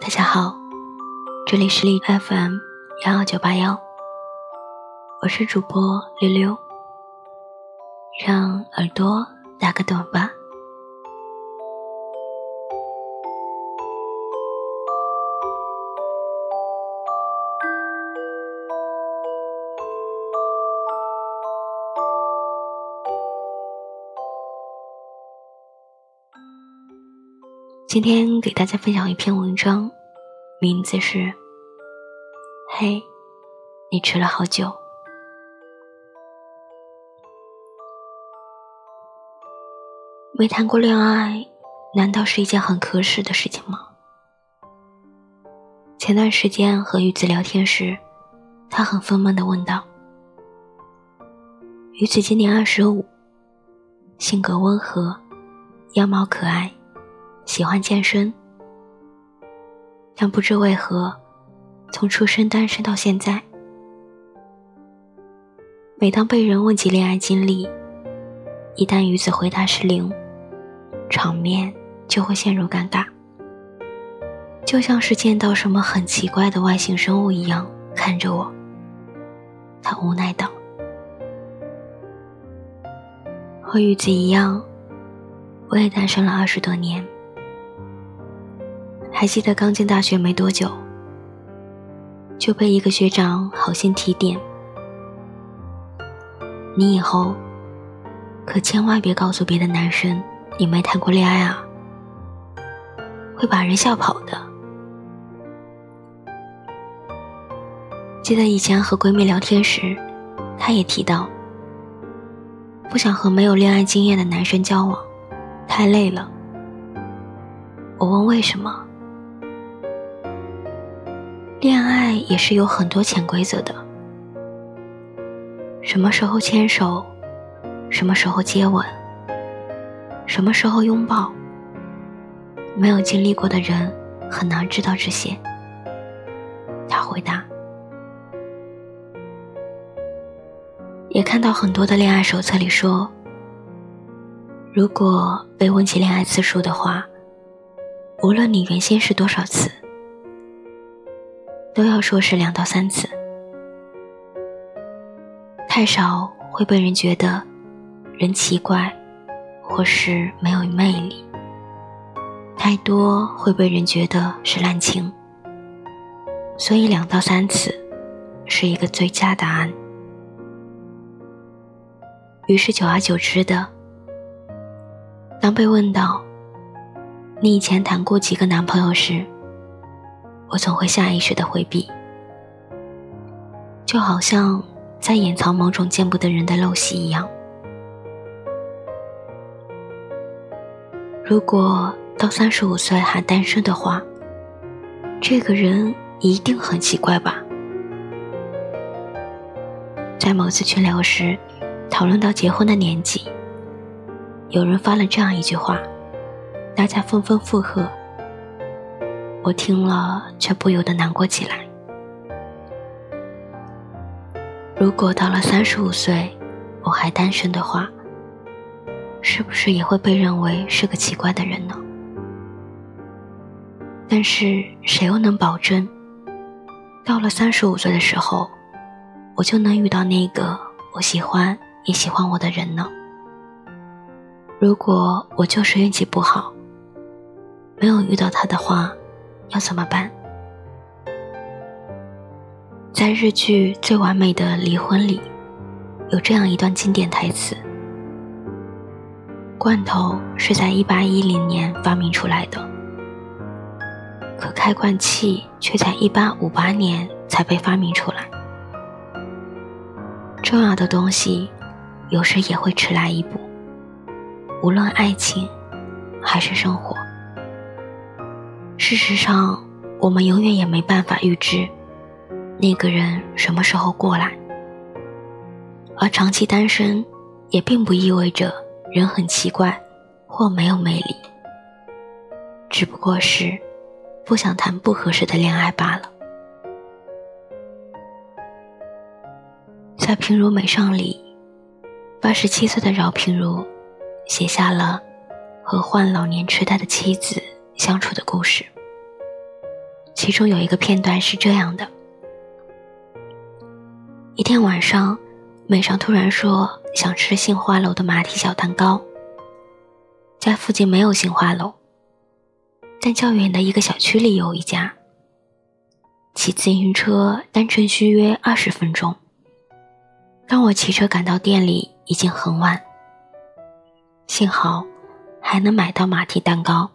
大家好，这里是荔 FM 幺幺九八幺，我是主播溜溜，让耳朵打个盹吧。今天给大家分享一篇文章，名字是《嘿，你迟了好久》。没谈过恋爱，难道是一件很可耻的事情吗？前段时间和鱼子聊天时，他很愤懑的问道：“鱼子今年二十五，性格温和，样貌可爱。”喜欢健身，但不知为何，从出生单身到现在，每当被人问及恋爱经历，一旦鱼子回答是零，场面就会陷入尴尬，就像是见到什么很奇怪的外星生物一样看着我。他无奈道：“和鱼子一样，我也单身了二十多年。”还记得刚进大学没多久，就被一个学长好心提点：“你以后可千万别告诉别的男生你没谈过恋爱啊，会把人笑跑的。”记得以前和闺蜜聊天时，她也提到，不想和没有恋爱经验的男生交往，太累了。我问为什么？恋爱也是有很多潜规则的，什么时候牵手，什么时候接吻，什么时候拥抱，没有经历过的人很难知道这些。他回答。也看到很多的恋爱手册里说，如果被问起恋爱次数的话，无论你原先是多少次。都要说是两到三次，太少会被人觉得人奇怪，或是没有魅力；太多会被人觉得是滥情。所以两到三次是一个最佳答案。于是久而久之的，当被问到你以前谈过几个男朋友时，我总会下意识的回避，就好像在掩藏某种见不得人的陋习一样。如果到三十五岁还单身的话，这个人一定很奇怪吧？在某次群聊时，讨论到结婚的年纪，有人发了这样一句话，大家纷纷附和。我听了，却不由得难过起来。如果到了三十五岁，我还单身的话，是不是也会被认为是个奇怪的人呢？但是谁又能保证，到了三十五岁的时候，我就能遇到那个我喜欢也喜欢我的人呢？如果我就是运气不好，没有遇到他的话。要怎么办？在日剧《最完美的离婚》里，有这样一段经典台词：“罐头是在1810年发明出来的，可开罐器却在1858年才被发明出来。重要的东西，有时也会迟来一步，无论爱情还是生活。”事实上，我们永远也没办法预知那个人什么时候过来。而长期单身，也并不意味着人很奇怪或没有魅力，只不过是不想谈不合适的恋爱罢了。在《平如美上》里，八十七岁的饶平如写下了和患老年痴呆的妻子。相处的故事。其中有一个片段是这样的：一天晚上，美上突然说想吃杏花楼的马蹄小蛋糕。在附近没有杏花楼，但较远的一个小区里有一家。骑自行车单程需约二十分钟。当我骑车赶到店里，已经很晚。幸好还能买到马蹄蛋糕。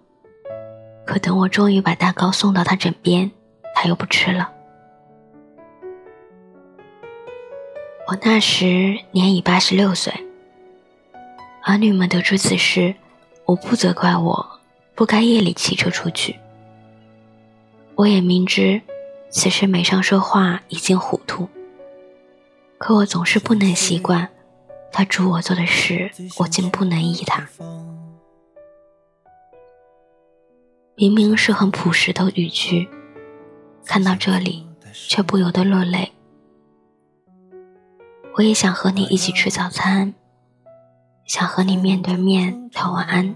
可等我终于把蛋糕送到他枕边，他又不吃了。我那时年已八十六岁。儿女们得知此事，我不责怪我不该夜里骑车出去。我也明知此时美上说话已经糊涂，可我总是不能习惯他嘱我做的事，我竟不能依他。明明是很朴实的语句，看到这里却不由得落泪。我也想和你一起吃早餐，想和你面对面道晚安，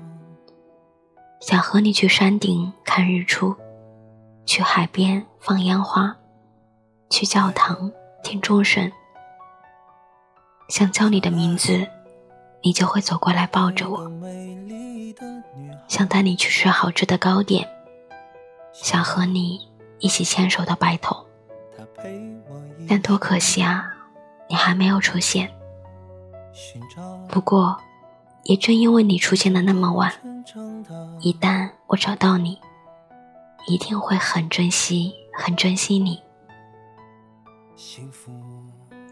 想和你去山顶看日出，去海边放烟花，去教堂听钟声。想叫你的名字，你就会走过来抱着我。想带你去吃好吃的糕点，想和你一起牵手到白头，但多可惜啊，你还没有出现。不过，也正因为你出现的那么晚，一旦我找到你，一定会很珍惜、很珍惜你。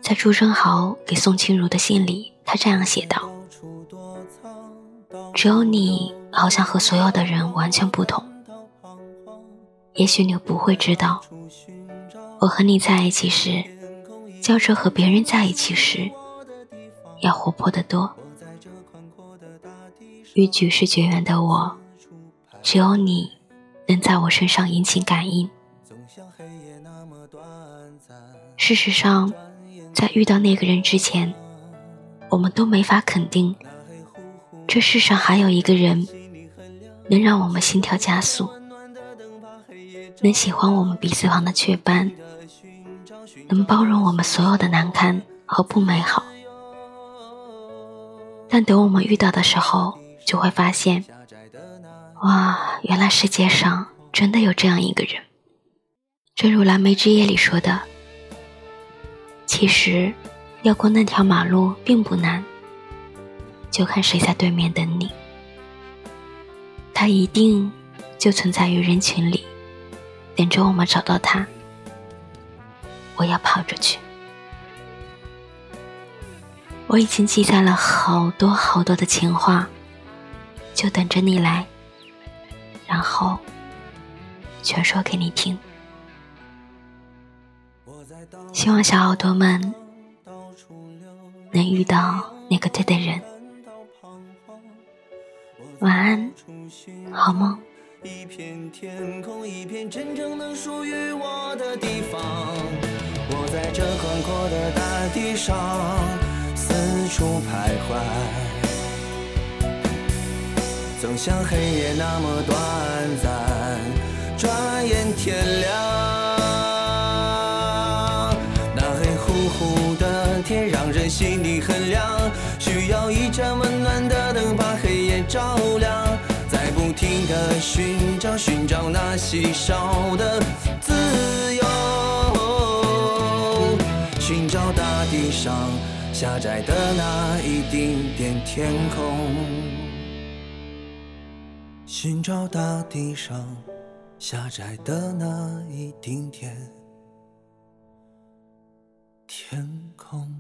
在朱生豪给宋清如的信里，他这样写道：“只有你。”好像和所有的人完全不同。也许你不会知道，我和你在一起时，较这和别人在一起时要活泼得多。与举世绝缘的我，只有你能在我身上引起感应。事实上，在遇到那个人之前，我们都没法肯定，这世上还有一个人。能让我们心跳加速，能喜欢我们鼻子旁的雀斑，能包容我们所有的难堪和不美好。但等我们遇到的时候，就会发现，哇，原来世界上真的有这样一个人。正如《蓝莓之夜》里说的，其实要过那条马路并不难，就看谁在对面等你。他一定就存在于人群里，等着我们找到他。我要跑着去。我已经记下了好多好多的情话，就等着你来，然后全说给你听。希望小耳朵们能遇到那个对的人。晚安，好梦。一片天空，一片真正能属于我的地方。我在这宽阔的大地上四处徘徊，总像黑夜那么短暂，转眼天亮。照亮，在不停的寻找，寻找那稀少的自由，寻找大地上狭窄的那一丁点天空，寻找大地上狭窄的那一丁点天空。